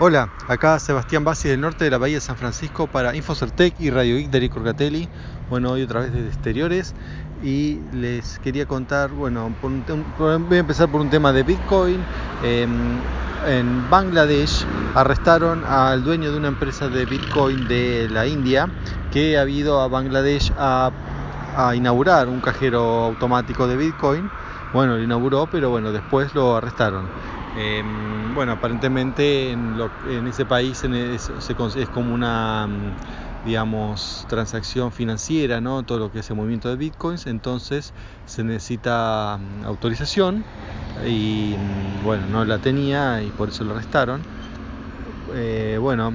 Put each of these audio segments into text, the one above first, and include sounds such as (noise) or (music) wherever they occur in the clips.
Hola, acá Sebastián Bassi del norte de la Bahía de San Francisco para Infocertec y Radio Geek de Orgatelli. Bueno, hoy otra vez desde exteriores y les quería contar, bueno, voy a empezar por un tema de Bitcoin. Em, en Bangladesh arrestaron al dueño de una empresa de Bitcoin de la India que ha ido a Bangladesh a, a inaugurar un cajero automático de Bitcoin. Bueno, lo inauguró, pero bueno, después lo arrestaron. Em, bueno, aparentemente en, ese país es, como una, mm, digamos, transacción financiera, ¿no? Todo lo que es el movimiento de bitcoins, entonces se necesita mm, autorización y mm, bueno, no la tenía y por eso lo arrestaron. Eh, bueno,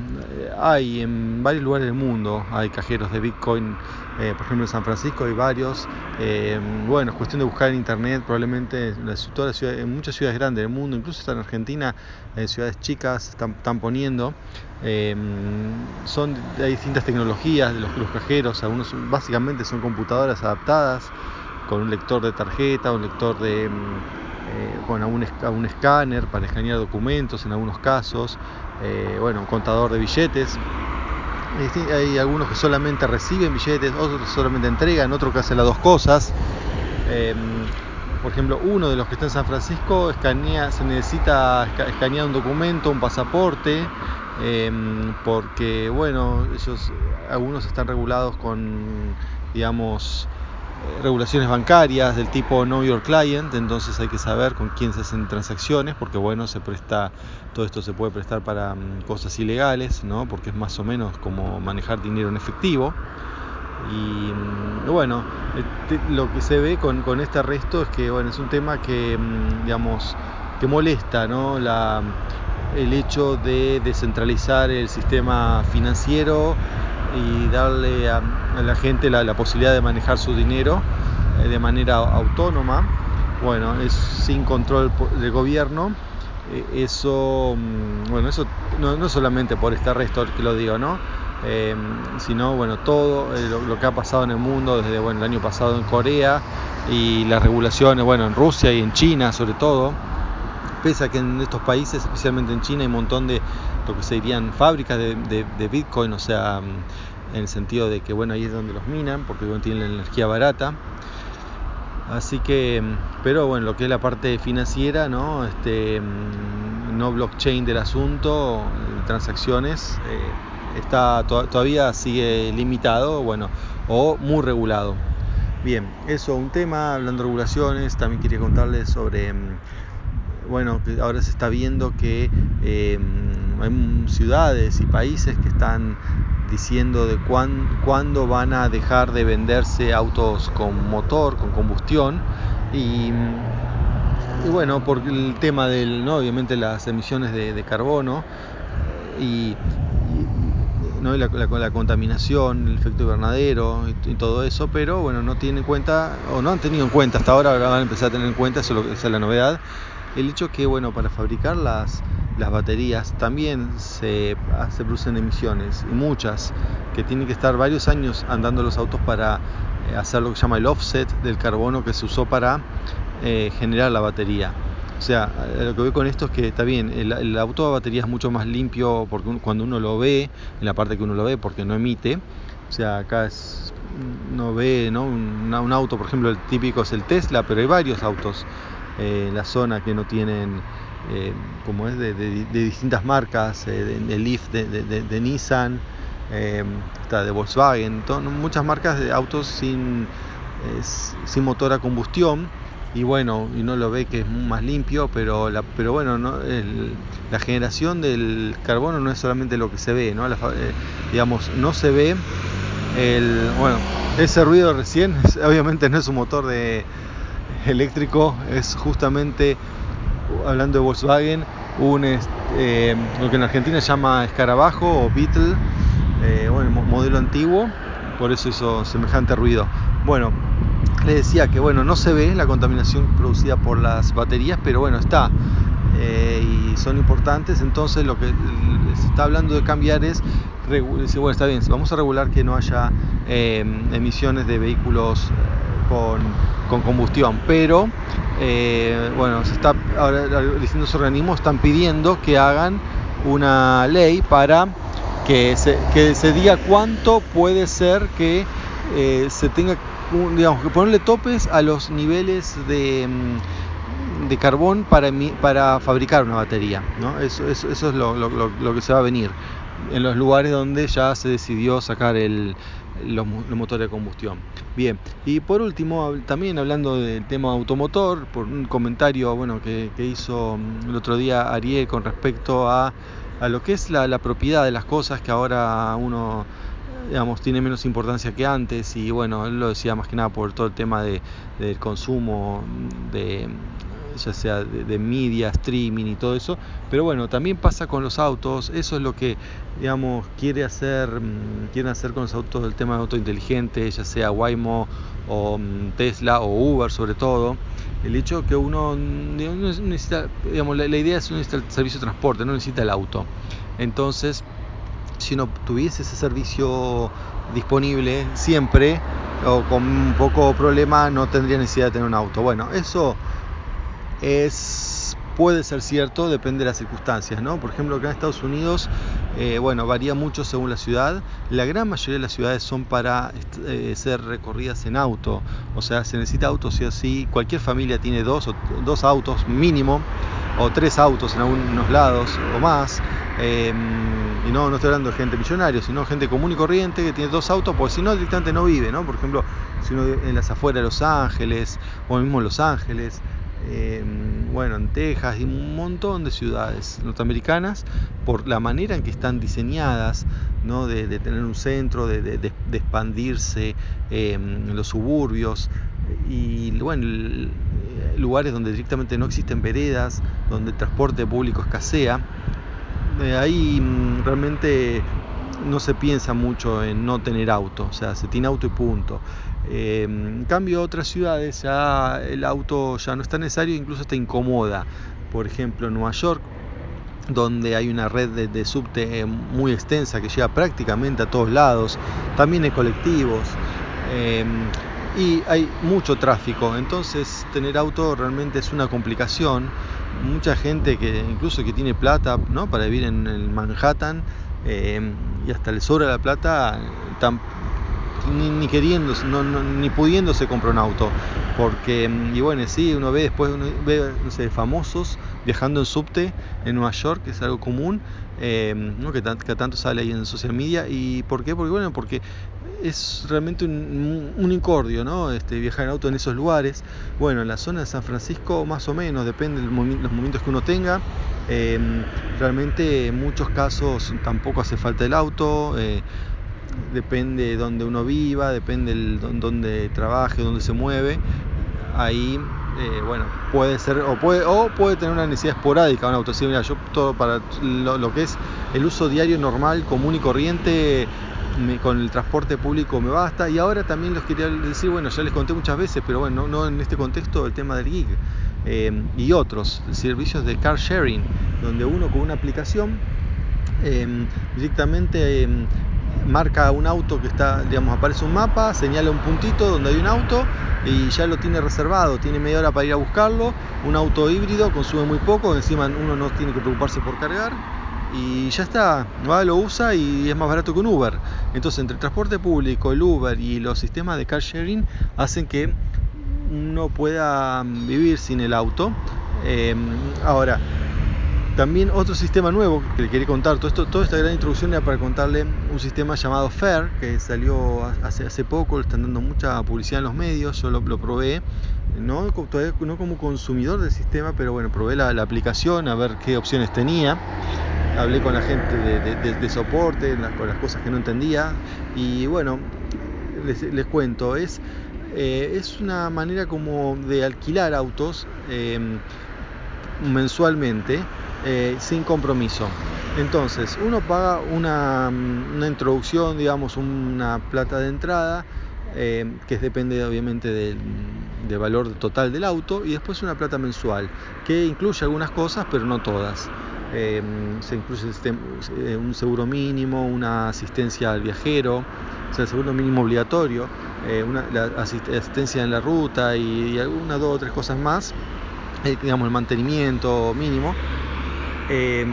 hay en varios lugares del mundo, hay cajeros de Bitcoin, eh, por ejemplo en San Francisco hay varios. Eh, bueno, es cuestión de buscar en internet, probablemente en, muchas ciudades grandes del mundo, incluso está en Argentina, en ciudades chicas están, poniendo. son, hay distintas tecnologías de los, los cajeros, algunos básicamente son computadoras adaptadas con un lector de tarjeta, un lector de eh, un, escáner para escanear documentos en algunos casos, eh, bueno, un contador de billetes. Hay algunos que solamente reciben billetes, otros solamente entregan, otro que hace las dos cosas. Em, por ejemplo, uno de los que está en San Francisco escanea, se necesita escanear un documento, un pasaporte, em, porque bueno, ellos algunos están regulados con, digamos, regulaciones bancarias del tipo Know Your Client, entonces hay que saber con quién se hacen transacciones, porque bueno, se presta, todo esto se puede prestar para mm, cosas ilegales, ¿no? porque es más o menos como manejar dinero en efectivo. Y mm, bueno, este, lo que se ve con, este arresto es que bueno, es un tema que, mm, digamos, que molesta, ¿no? La, el hecho de descentralizar el sistema financiero y darle a, la gente la, posibilidad de manejar su dinero eh, de manera autónoma, bueno, es sin control del gobierno. Eh, eso, mm, bueno, eso no, no, solamente por este arresto que lo digo, ¿no? Eh, sino bueno todo lo, que ha pasado en el mundo desde bueno el año pasado en Corea y las regulaciones bueno en Rusia y en China sobre todo pese a que en estos países especialmente en China hay un montón de lo que serían fábricas de, Bitcoin, o sea, mm, en el sentido de que bueno, ahí es donde los minan, porque bueno, tienen la energía barata. Así que, mm, pero bueno, lo que es la parte financiera, ¿no? Este, mm, no blockchain del asunto, transacciones, eh, está todavía sigue limitado, bueno, o muy regulado. Bien, eso un tema, hablando de regulaciones, también quería contarles sobre bueno, que ahora se está viendo que eh, hay ciudades y países que están diciendo de cuándo van a dejar de venderse autos con motor, con combustión. Y, bueno, por el tema del, ¿no? obviamente las emisiones de, carbono y, ¿no? la, contaminación, el efecto invernadero y, todo eso, pero bueno, no tienen en cuenta, o no han tenido en cuenta, hasta ahora van a empezar a tener en cuenta, eso, esa es la novedad, el hecho que bueno para fabricar las, las baterías también se, ah, se, producen emisiones y muchas que tienen que estar varios años andando los autos para eh, hacer lo que se llama el offset del carbono que se usó para eh, generar la batería. O sea lo que veo con esto es que está bien el, auto de batería es mucho más limpio porque cuando uno lo ve en la parte que uno lo ve porque no emite. O sea acá es, no ve ¿no? Un auto por ejemplo el típico es el Tesla pero hay varios autos eh, la zona que no tienen, eh, como es de, distintas marcas, eh, de, Leaf de, Nissan, está de Volkswagen, muchas marcas de autos sin, sin motor a combustión. Y bueno, y no lo ve que es más limpio, pero, la, pero bueno, no, la generación del carbono no es solamente lo que se ve, digamos, no se ve el, bueno, ese ruido recién, (laughs) obviamente no es un motor de, eléctrico es justamente, hablando de Volkswagen, un, eh, lo que en Argentina se llama escarabajo o Beetle, eh, bueno, modelo antiguo, por eso hizo semejante ruido. Bueno, les decía que bueno, no se ve la contaminación producida por las baterías, pero bueno, está. Eh, y son importantes, entonces lo que se está hablando de cambiar es, bueno, está bien, vamos a regular que no haya emisiones de vehículos con con combustión, pero eh, bueno, se está ahora distintos organismos están pidiendo que hagan una ley para que se, que se diga cuánto puede ser que eh, se tenga, digamos, que ponerle topes a los niveles de, mm, de carbón para, para fabricar una batería. ¿no? Eso, eso, eso es lo, lo, lo, que se va a venir en los lugares donde ya se decidió sacar el, los, motores de combustión. Bien, y por último, también hablando del tema automotor, por un comentario bueno, que, hizo mm, el otro día Ariel con respecto a, a lo que es la, la, propiedad de las cosas, que ahora uno digamos, tiene menos importancia que antes y bueno, él lo decía más que nada por todo el tema de, del consumo de ya sea de, media, streaming y todo eso, pero bueno, también pasa con los autos, eso es lo que, digamos, quiere hacer, mm, quieren hacer con los autos, el tema de auto inteligente, ya sea Waymo o mm, Tesla o Uber sobre todo, el hecho que uno necesita, digamos, la, idea es que necesita el servicio de transporte, no necesita el auto. Entonces, si uno tuviese ese servicio disponible siempre o con un poco problema no tendría necesidad de tener un auto. Bueno, eso es, puede ser cierto, depende de las circunstancias, ¿no? Por ejemplo, acá en Estados Unidos, eh, bueno, varía mucho según la ciudad. La gran mayoría de las ciudades son para eh, ser recorridas en auto, o sea, se necesita auto sí o sí. Cualquier familia tiene dos, dos autos mínimo, o tres autos en algunos lados o más. Eh, y no, no estoy hablando de gente millonaria, sino gente común y corriente que tiene dos autos, porque si no, directamente no vive, ¿no? Por ejemplo, si uno en las afueras de Los Ángeles, o mismo en Los Ángeles, bueno, en Texas y un montón de ciudades norteamericanas, por la manera en que están diseñadas, ¿no? de, tener un centro, de, expandirse em, en los suburbios y lugares donde directamente no existen veredas, donde el transporte público escasea. Eh, ahí mm, realmente no se piensa mucho en no tener auto, o sea, se tiene auto y punto. Eh, en cambio, otras ciudades ya el auto ya no está necesario, incluso te incomoda. Por ejemplo, en Nueva York, donde hay una red de, subte muy extensa que llega prácticamente a todos lados, también hay colectivos. Eh, y hay mucho tráfico, entonces tener auto realmente es una complicación. Mucha gente que incluso que tiene plata ¿no? para vivir en el Manhattan eh, y hasta le sobra la plata, tan, ni, ni queriendo, no, no, ni pudiéndose comprar un auto. Porque, y bueno, sí, uno ve después, uno ve, famosos viajando en subte en Nueva York, que es algo común, eh, ¿no? que, que, tanto sale ahí en social media. ¿Y por qué? Porque, bueno, porque es realmente un, un incordio, ¿no? Este, viajar en auto en esos lugares. Bueno, en la zona de San Francisco, más o menos, depende de los momentos que uno tenga. Eh, realmente en muchos casos tampoco hace falta el auto. Eh, depende de donde uno viva, depende de donde trabaje, donde se mueve. Ahí, eh, bueno, puede ser, o puede, o puede tener una necesidad esporádica un auto. Así, mira, yo todo para lo, que es el uso diario normal, común y corriente, con el transporte público me basta. Y ahora también les quería decir, bueno, ya les conté muchas veces, pero bueno, no, en este contexto, el tema del gig. Eh, y otros servicios de car sharing, donde uno con una aplicación eh, directamente eh, marca un auto que está, digamos, aparece un mapa, señala un puntito donde hay un auto y ya lo tiene reservado, tiene media hora para ir a buscarlo, un auto híbrido, consume muy poco, encima uno no tiene que preocuparse por cargar y ya está, lo usa y es más barato que un Uber. Entonces entre el transporte público, el Uber y los sistemas de car sharing hacen que uno pueda vivir sin el auto. Eh, ahora, también otro sistema nuevo que le quería contar, todo esto, toda esta gran introducción era para contarle un sistema llamado FAIR que salió hace, poco, le están dando mucha publicidad en los medios, yo lo, lo probé, no, todavía no como consumidor del sistema, pero bueno, probé la, la, aplicación a ver qué opciones tenía, hablé con la gente de, soporte, con las cosas que no entendía y bueno, les, cuento, es, eh, es una manera como de alquilar autos eh, mensualmente eh, sin compromiso. Entonces, uno paga una, introducción, digamos, una plata de entrada, eh, que depende obviamente del, valor total del auto, y después una plata mensual, que incluye algunas cosas, pero no todas. Eh, se incluye eh, un seguro mínimo, una asistencia al viajero, o sea, el seguro mínimo obligatorio, eh, una, la asistencia en la ruta y, y algunas dos o tres cosas más, digamos, el mantenimiento mínimo. Eh,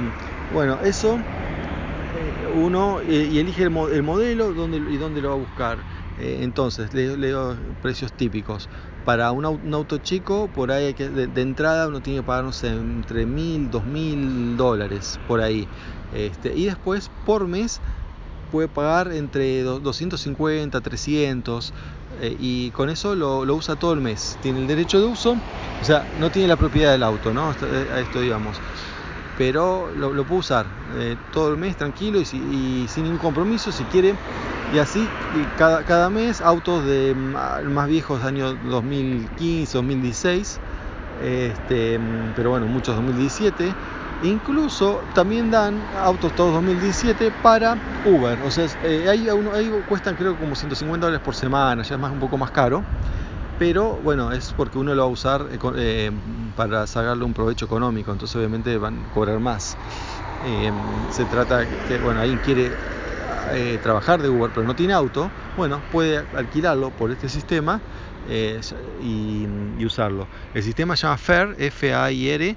Bueno, eso eh, uno y elige el, modelo dónde, y dónde lo va a buscar. Entonces, leo, leo, precios típicos. Para un, auto chico, por ahí que, de, entrada uno tiene que pagar, entre mil, dos mil dólares, por ahí. Este, y después, por mes, puede pagar entre 250, 300 eh, y con eso lo, usa todo el mes. Tiene el derecho de uso, o sea, no tiene la propiedad del auto, ¿no? Eh, a esto digamos. Pero lo, puede usar eh, todo el mes tranquilo y, sin ningún compromiso si quiere. Y así cada, cada mes autos de mm, más viejos, año 2015, 2016, este, mm, pero bueno, muchos 2017 Incluso también dan autos todos 2017 para Uber. O sea, eh, ahí, ahí, cuestan creo como 150 dólares por semana, ya es más, un poco más caro. Pero bueno, es porque uno lo va a usar eh, eh, para sacarle un provecho económico, entonces obviamente van a cobrar más. se trata que, bueno, alguien quiere trabajar de Uber pero no tiene auto, bueno, puede alquilarlo por este sistema y, y, usarlo. El sistema se llama FAIR, F-A-I-R,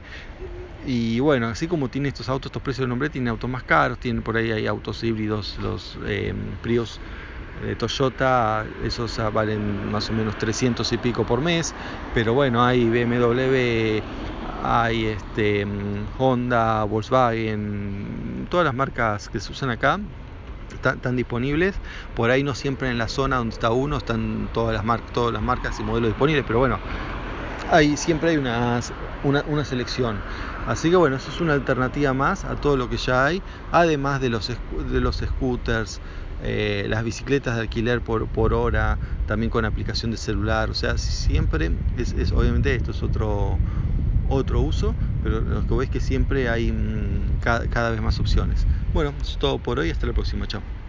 y bueno, así como tiene estos autos, estos precios de nombre, tiene autos más caros, tiene por ahí hay autos híbridos, los eh, Prius de Toyota, esos valen más o menos 300 y pico por mes, pero bueno, hay BMW, hay este, Honda, Volkswagen, todas las marcas que se usan acá están, disponibles. Por ahí no siempre en la zona donde está uno están todas las, marcas todas las marcas y modelos disponibles, pero bueno, hay, siempre hay una, una, selección. Así que bueno, eso es una alternativa más a todo lo que ya hay, además de los, de los scooters, eh, las bicicletas de alquiler por, por hora, también con aplicación de celular, o sea, siempre es, obviamente esto es otro otro uso, pero lo que veis es que siempre hay mm, cada, vez más opciones. Bueno, eso es todo por hoy, hasta la próxima, chao.